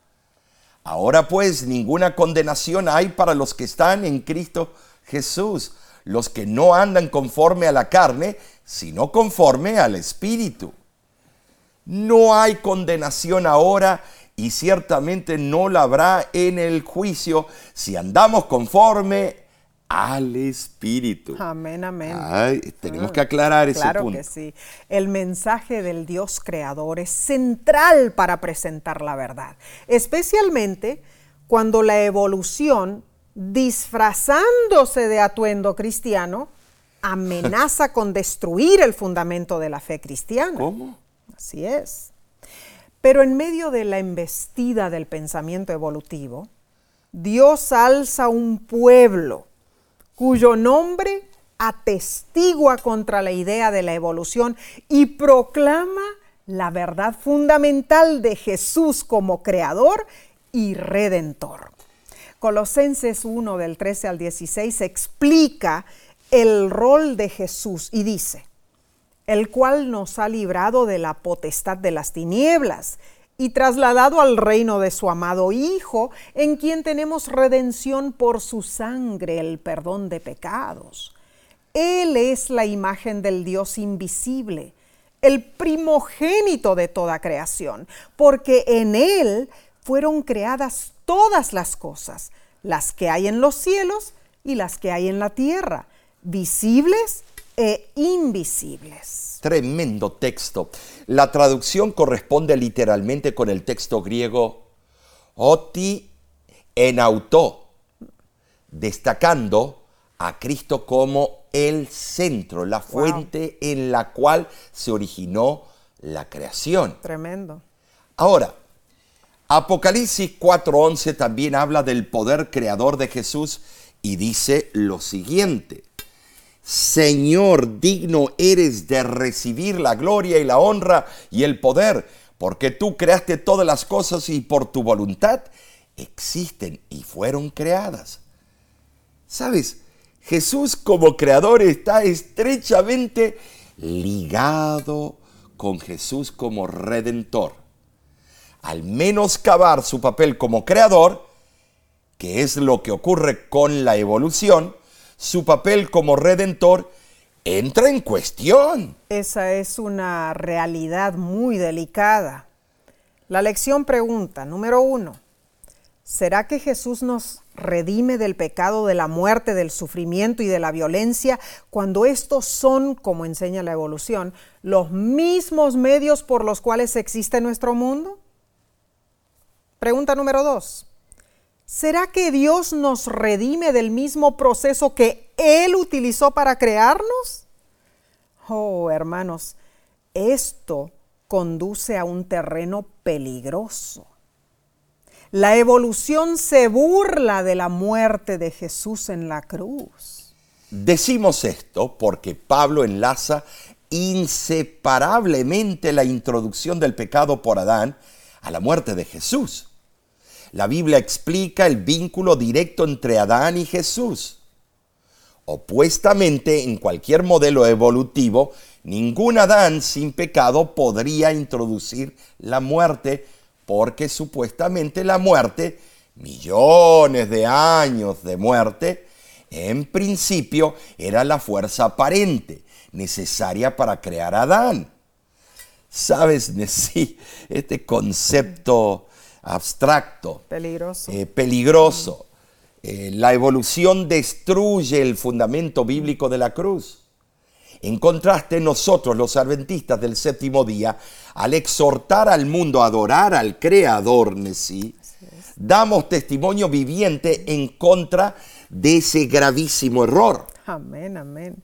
S2: Ahora pues ninguna condenación hay para los que están en Cristo Jesús, los que no andan conforme a la carne, sino conforme al Espíritu. No hay condenación ahora y ciertamente no la habrá en el juicio si andamos conforme al Espíritu.
S1: Amén, amén.
S2: Ay, tenemos que aclarar ese
S1: claro
S2: punto.
S1: que sí. El mensaje del Dios creador es central para presentar la verdad, especialmente cuando la evolución, disfrazándose de atuendo cristiano, amenaza con destruir el fundamento de la fe cristiana.
S2: ¿Cómo?
S1: Así es. Pero en medio de la embestida del pensamiento evolutivo, Dios alza un pueblo cuyo nombre atestigua contra la idea de la evolución y proclama la verdad fundamental de Jesús como creador y redentor. Colosenses 1 del 13 al 16 explica el rol de Jesús y dice, el cual nos ha librado de la potestad de las tinieblas y trasladado al reino de su amado Hijo, en quien tenemos redención por su sangre, el perdón de pecados. Él es la imagen del Dios invisible, el primogénito de toda creación, porque en Él fueron creadas todas las cosas, las que hay en los cielos y las que hay en la tierra, visibles e invisibles.
S2: Tremendo texto. La traducción corresponde literalmente con el texto griego oti en auto, destacando a Cristo como el centro, la fuente en la cual se originó la creación.
S1: Tremendo.
S2: Ahora, Apocalipsis 4:11 también habla del poder creador de Jesús y dice lo siguiente. Señor, digno eres de recibir la gloria y la honra y el poder, porque tú creaste todas las cosas y por tu voluntad existen y fueron creadas. ¿Sabes? Jesús como creador está estrechamente ligado con Jesús como redentor al menoscabar su papel como creador, que es lo que ocurre con la evolución, su papel como redentor entra en cuestión.
S1: Esa es una realidad muy delicada. La lección pregunta, número uno, ¿será que Jesús nos redime del pecado, de la muerte, del sufrimiento y de la violencia cuando estos son, como enseña la evolución, los mismos medios por los cuales existe nuestro mundo? Pregunta número dos. ¿Será que Dios nos redime del mismo proceso que Él utilizó para crearnos? Oh, hermanos, esto conduce a un terreno peligroso. La evolución se burla de la muerte de Jesús en la cruz.
S2: Decimos esto porque Pablo enlaza inseparablemente la introducción del pecado por Adán a la muerte de Jesús. La Biblia explica el vínculo directo entre Adán y Jesús. Opuestamente, en cualquier modelo evolutivo, ningún Adán sin pecado podría introducir la muerte, porque supuestamente la muerte, millones de años de muerte, en principio era la fuerza aparente necesaria para crear Adán. ¿Sabes, <laughs> sí, este concepto abstracto,
S1: peligroso.
S2: Eh, peligroso. Eh, la evolución destruye el fundamento bíblico de la cruz. En contraste, nosotros, los adventistas del séptimo día, al exhortar al mundo a adorar al Creador, sí, damos testimonio viviente en contra de ese gravísimo error.
S1: Amén, amén.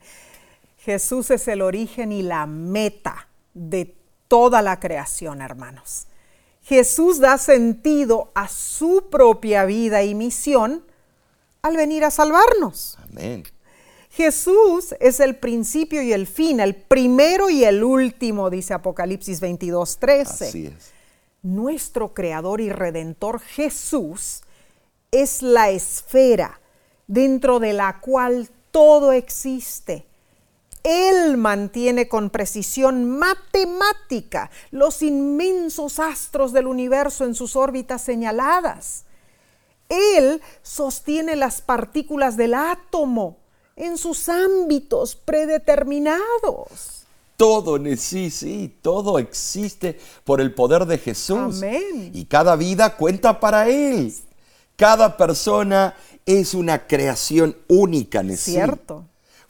S1: Jesús es el origen y la meta de toda la creación, hermanos. Jesús da sentido a su propia vida y misión al venir a salvarnos.
S2: Amén.
S1: Jesús es el principio y el fin, el primero y el último, dice Apocalipsis 22, 13.
S2: Así es.
S1: Nuestro creador y redentor Jesús es la esfera dentro de la cual todo existe él mantiene con precisión matemática los inmensos astros del universo en sus órbitas señaladas. Él sostiene las partículas del átomo en sus ámbitos predeterminados.
S2: Todo, sí, sí, todo existe por el poder de Jesús.
S1: Amén.
S2: Y cada vida cuenta para Él. Cada persona es una creación única, Nesí.
S1: Cierto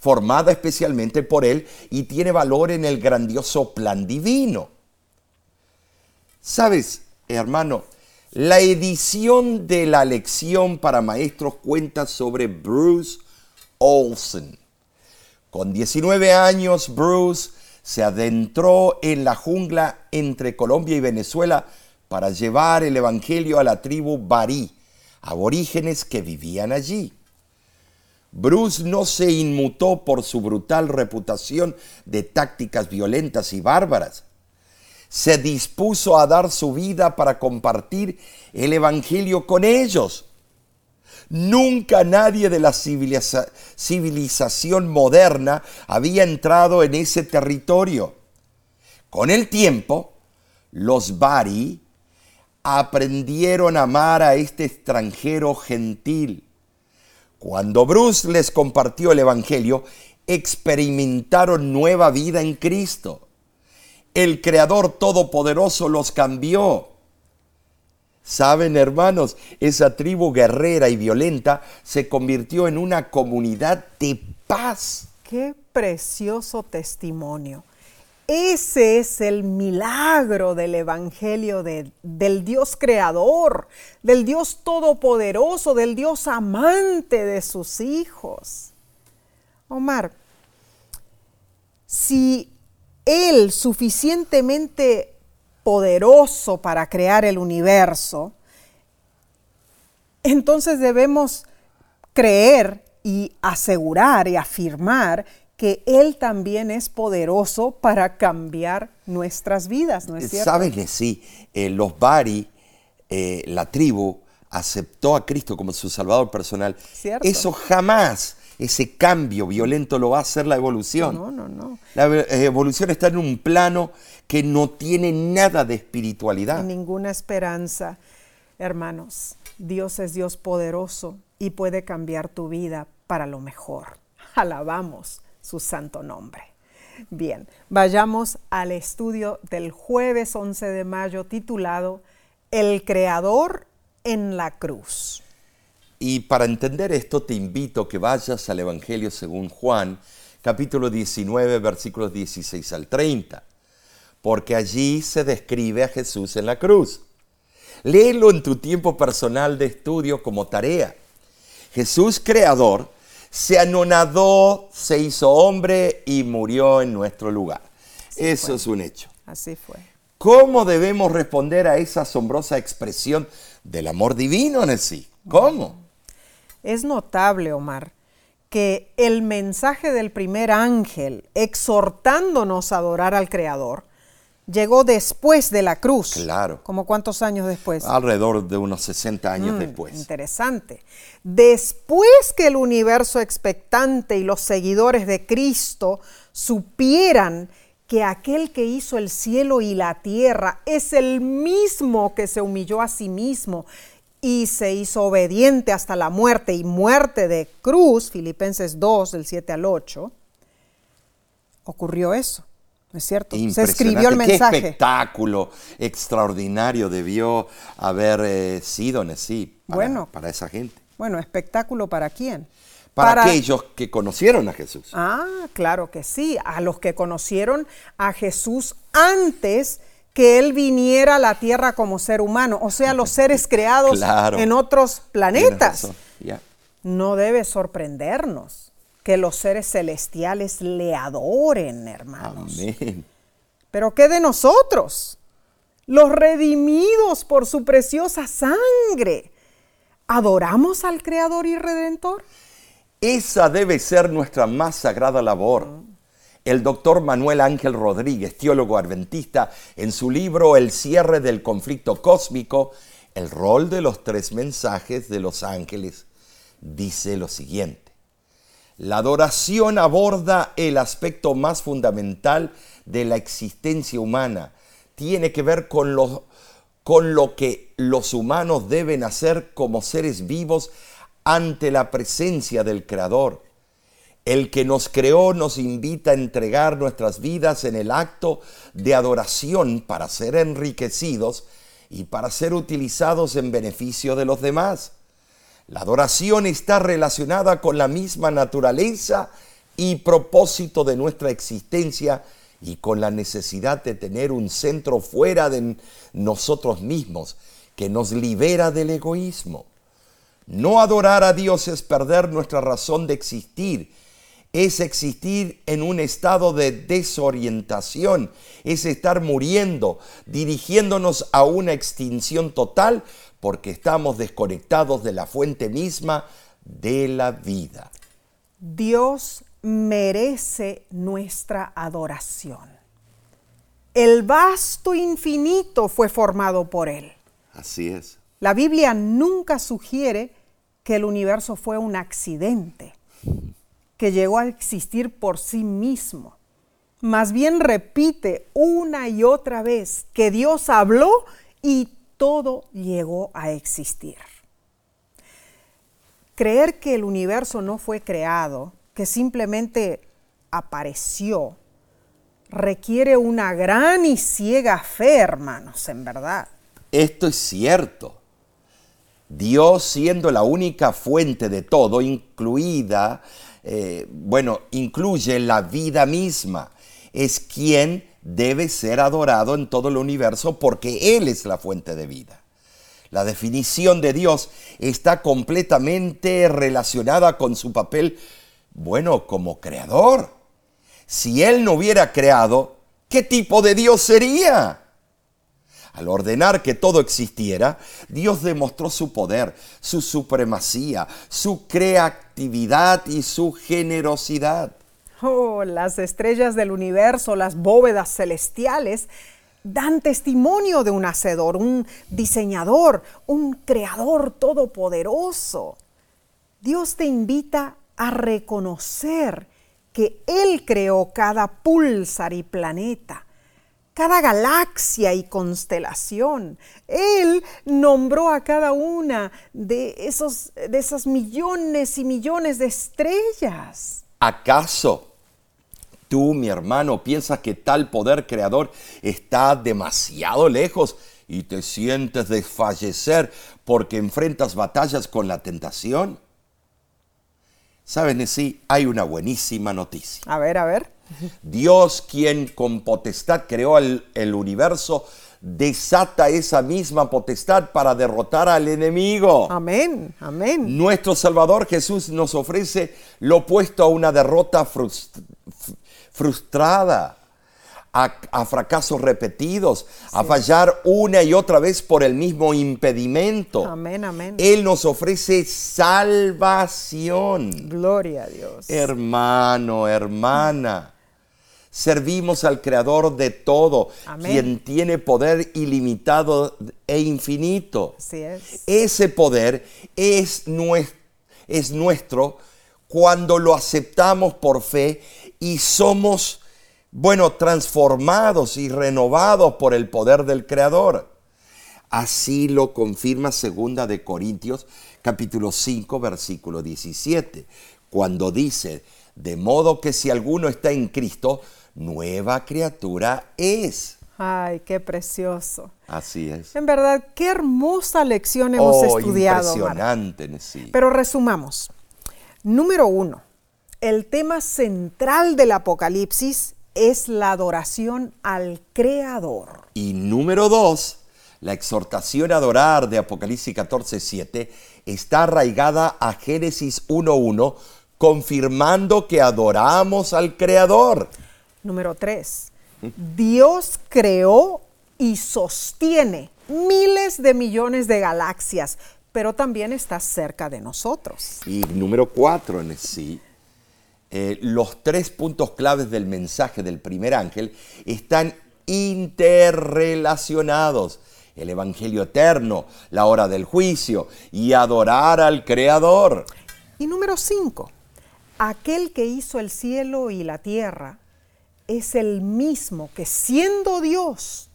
S2: formada especialmente por Él y tiene valor en el grandioso plan divino. Sabes, hermano, la edición de la lección para maestros cuenta sobre Bruce Olson. Con 19 años, Bruce se adentró en la jungla entre Colombia y Venezuela para llevar el Evangelio a la tribu Barí, aborígenes que vivían allí. Bruce no se inmutó por su brutal reputación de tácticas violentas y bárbaras. Se dispuso a dar su vida para compartir el Evangelio con ellos. Nunca nadie de la civilización moderna había entrado en ese territorio. Con el tiempo, los Bari aprendieron a amar a este extranjero gentil. Cuando Bruce les compartió el Evangelio, experimentaron nueva vida en Cristo. El Creador Todopoderoso los cambió. Saben, hermanos, esa tribu guerrera y violenta se convirtió en una comunidad de paz.
S1: Qué precioso testimonio. Ese es el milagro del Evangelio del Dios creador, del Dios todopoderoso, del Dios amante de sus hijos. Omar, si Él suficientemente poderoso para crear el universo, entonces debemos creer y asegurar y afirmar que Él también es poderoso para cambiar nuestras vidas, ¿no es cierto?
S2: Saben que sí, eh, los Bari, eh, la tribu, aceptó a Cristo como su Salvador personal. Eso jamás, ese cambio violento lo va a hacer la evolución.
S1: No, no, no.
S2: La evolución está en un plano que no tiene nada de espiritualidad.
S1: Ninguna esperanza. Hermanos, Dios es Dios poderoso y puede cambiar tu vida para lo mejor. Alabamos su santo nombre. Bien, vayamos al estudio del jueves 11 de mayo titulado El Creador en la cruz.
S2: Y para entender esto te invito que vayas al Evangelio según Juan, capítulo 19, versículos 16 al 30, porque allí se describe a Jesús en la cruz. Léelo en tu tiempo personal de estudio como tarea. Jesús creador se anonadó, se hizo hombre y murió en nuestro lugar. Eso es un hecho.
S1: Así fue.
S2: ¿Cómo debemos responder a esa asombrosa expresión del amor divino en sí? ¿Cómo?
S1: Es notable, Omar, que el mensaje del primer ángel exhortándonos a adorar al Creador llegó después de la cruz.
S2: Claro.
S1: ¿Como cuántos años después?
S2: Alrededor de unos 60 años mm, después.
S1: Interesante. Después que el universo expectante y los seguidores de Cristo supieran que aquel que hizo el cielo y la tierra es el mismo que se humilló a sí mismo y se hizo obediente hasta la muerte y muerte de cruz, Filipenses 2, del 7 al 8, ocurrió eso es cierto? Se escribió el mensaje.
S2: Qué espectáculo extraordinario debió haber eh, sido en sí para, bueno, para esa gente.
S1: Bueno, espectáculo para quién?
S2: Para, aquellos que conocieron a Jesús.
S1: Ah, claro que sí, a los que conocieron a Jesús antes que Él viniera a la tierra como ser humano, o sea, los seres <laughs> creados en otros planetas. No debe sorprendernos que los seres celestiales le adoren, hermanos.
S2: Amén.
S1: Pero ¿qué de nosotros? Los redimidos por su preciosa sangre. ¿Adoramos al Creador y Redentor?
S2: Esa debe ser nuestra más sagrada labor. El doctor Manuel Ángel Rodríguez, teólogo adventista, en su libro El cierre del conflicto cósmico, el rol de los tres mensajes de los ángeles, dice lo siguiente. La adoración aborda el aspecto más fundamental de la existencia humana. Tiene que ver con lo, con lo que los humanos deben hacer como seres vivos ante la presencia del Creador. El que nos creó nos invita a entregar nuestras vidas en el acto de adoración para ser enriquecidos y para ser utilizados en beneficio de los demás. La adoración está relacionada con la misma naturaleza y propósito de nuestra existencia y con la necesidad de tener un centro fuera de nosotros mismos que nos libera del egoísmo. No adorar a Dios es perder nuestra razón de existir, es existir en un estado de desorientación, es estar muriendo, dirigiéndonos a una extinción total porque estamos desconectados de la fuente misma de la vida.
S1: Dios merece nuestra adoración. El vasto infinito fue formado por Él.
S2: Así es.
S1: La Biblia nunca sugiere que el universo fue un accidente, que llegó a existir por sí mismo. Más bien repite una y otra vez que Dios habló y todo llegó a existir. Creer que el universo no fue creado, que simplemente apareció, requiere una gran y ciega fe, hermanos, en verdad.
S2: Esto es cierto. Dios siendo la única fuente de todo, incluida, eh, bueno, incluye la vida misma, es quien debe ser adorado en todo el universo porque Él es la fuente de vida. La definición de Dios está completamente relacionada con su papel, bueno, como creador. Si Él no hubiera creado, ¿qué tipo de Dios sería? Al ordenar que todo existiera, Dios demostró su poder, su supremacía, su creatividad y su generosidad.
S1: Oh, las estrellas del universo, las bóvedas celestiales, dan testimonio de un hacedor, un diseñador, un creador todopoderoso. Dios te invita a reconocer que Él creó cada pulsar y planeta, cada galaxia y constelación. Él nombró a cada una de, esos, de esas millones y millones de estrellas.
S2: ¿Acaso tú, mi hermano, piensas que tal poder creador está demasiado lejos y te sientes desfallecer porque enfrentas batallas con la tentación? Saben, sí, hay una buenísima noticia.
S1: A ver, a ver.
S2: Dios, quien con potestad creó el, el, universo, desata esa misma potestad para derrotar al enemigo.
S1: Amén, amén.
S2: Nuestro Salvador Jesús nos ofrece lo opuesto a una derrota frust frustrada, a, a, fracasos repetidos, sí. a fallar una y otra vez por el mismo impedimento.
S1: Amén, amén.
S2: Él nos ofrece salvación.
S1: Gloria a Dios.
S2: Hermano, hermana. Servimos al Creador de todo,
S1: Amén.
S2: quien tiene poder ilimitado e infinito.
S1: Así es.
S2: Ese poder es, nuestro, es nuestro cuando lo aceptamos por fe y somos, bueno, transformados y renovados por el poder del Creador. Así lo confirma segunda de Corintios capítulo 5 versículo 17, cuando dice, de modo que si alguno está en Cristo, nueva criatura es.
S1: Ay, qué precioso.
S2: Así es.
S1: En verdad, qué hermosa lección hemos
S2: oh,
S1: estudiado.
S2: Impresionante, sí.
S1: Pero resumamos. Número uno, el tema central del Apocalipsis es la adoración al Creador.
S2: Y número dos, la exhortación a adorar de Apocalipsis 14, 7 está arraigada a Génesis 1.1, confirmando que adoramos al Creador.
S1: Número tres, Dios creó y sostiene miles de millones de galaxias, pero también está cerca de nosotros.
S2: Y número cuatro en sí, eh, los tres puntos claves del mensaje del primer ángel están interrelacionados. El Evangelio eterno, la hora del juicio y adorar al Creador.
S1: Y número cinco, aquel que hizo el cielo y la tierra es el mismo que siendo Dios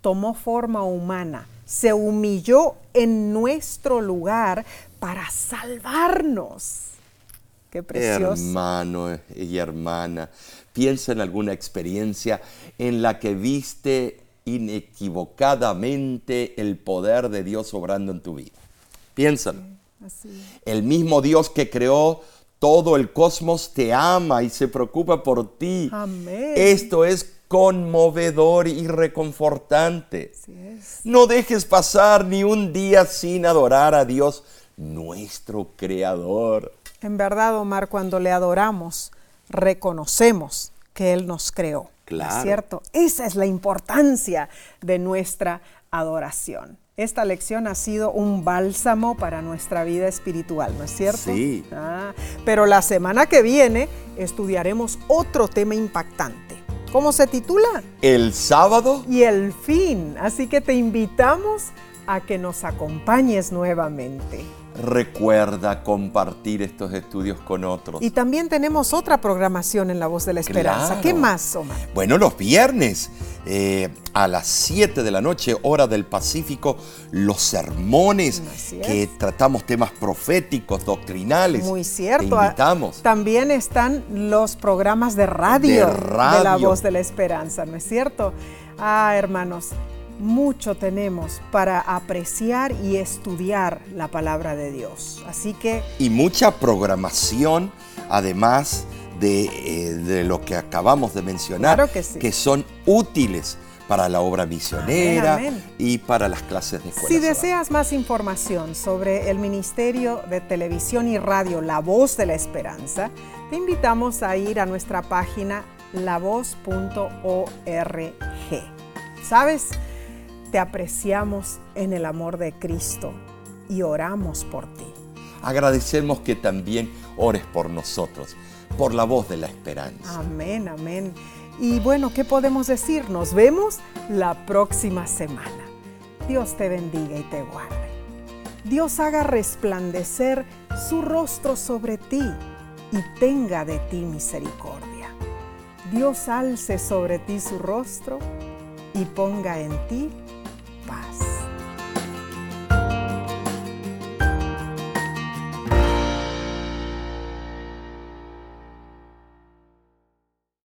S1: tomó forma humana, se humilló en nuestro lugar para salvarnos. Qué precioso.
S2: Hermano y hermana, piensa en alguna experiencia en la que viste inequivocadamente el poder de Dios obrando en tu vida. Piénsalo. El mismo Dios que creó todo el cosmos te ama y se preocupa por ti.
S1: Amén.
S2: Esto es conmovedor y reconfortante. No dejes pasar ni un día sin adorar a Dios, nuestro Creador.
S1: En verdad, Omar, cuando le adoramos, reconocemos que Él nos creó.
S2: Claro.
S1: ¿Es cierto? Esa es la importancia de nuestra adoración. Esta lección ha sido un bálsamo para nuestra vida espiritual, ¿no es cierto?
S2: Sí.
S1: Ah, pero la semana que viene estudiaremos otro tema impactante. ¿Cómo se titula?
S2: El sábado
S1: Y el fin. Así que te invitamos a que nos acompañes nuevamente.
S2: Recuerda compartir estos estudios con otros.
S1: Y también tenemos otra programación en La Voz de la Esperanza.
S2: Claro.
S1: ¿Qué más, Omar?
S2: Bueno, los viernes eh, a las 7 de la noche, hora del Pacífico, los sermones
S1: es.
S2: que tratamos temas proféticos, doctrinales.
S1: Muy cierto.
S2: Te invitamos.
S1: También están los programas de radio,
S2: De radio.
S1: La Voz de la Esperanza, ¿no es cierto? Ah, hermanos, mucho tenemos para apreciar y estudiar la palabra de Dios. Así que
S2: Y mucha programación, además de, eh, de lo que acabamos de mencionar,
S1: Claro que sí.
S2: son útiles para la obra misionera
S1: Amén, amén.
S2: y para las clases de escuela.
S1: Si deseas más información sobre el Ministerio de Televisión y Radio La Voz de la Esperanza, te invitamos a ir a nuestra página lavoz.org. ¿Sabes? Te apreciamos en el amor de Cristo y oramos por ti.
S2: Agradecemos que también ores por nosotros, por la voz de la esperanza.
S1: Amén, amén. Y bueno, ¿qué podemos decir? Nos vemos la próxima semana. Dios te bendiga y te guarde. Dios haga resplandecer su rostro sobre ti y tenga de ti misericordia. Dios alce sobre ti su rostro y ponga en ti paz.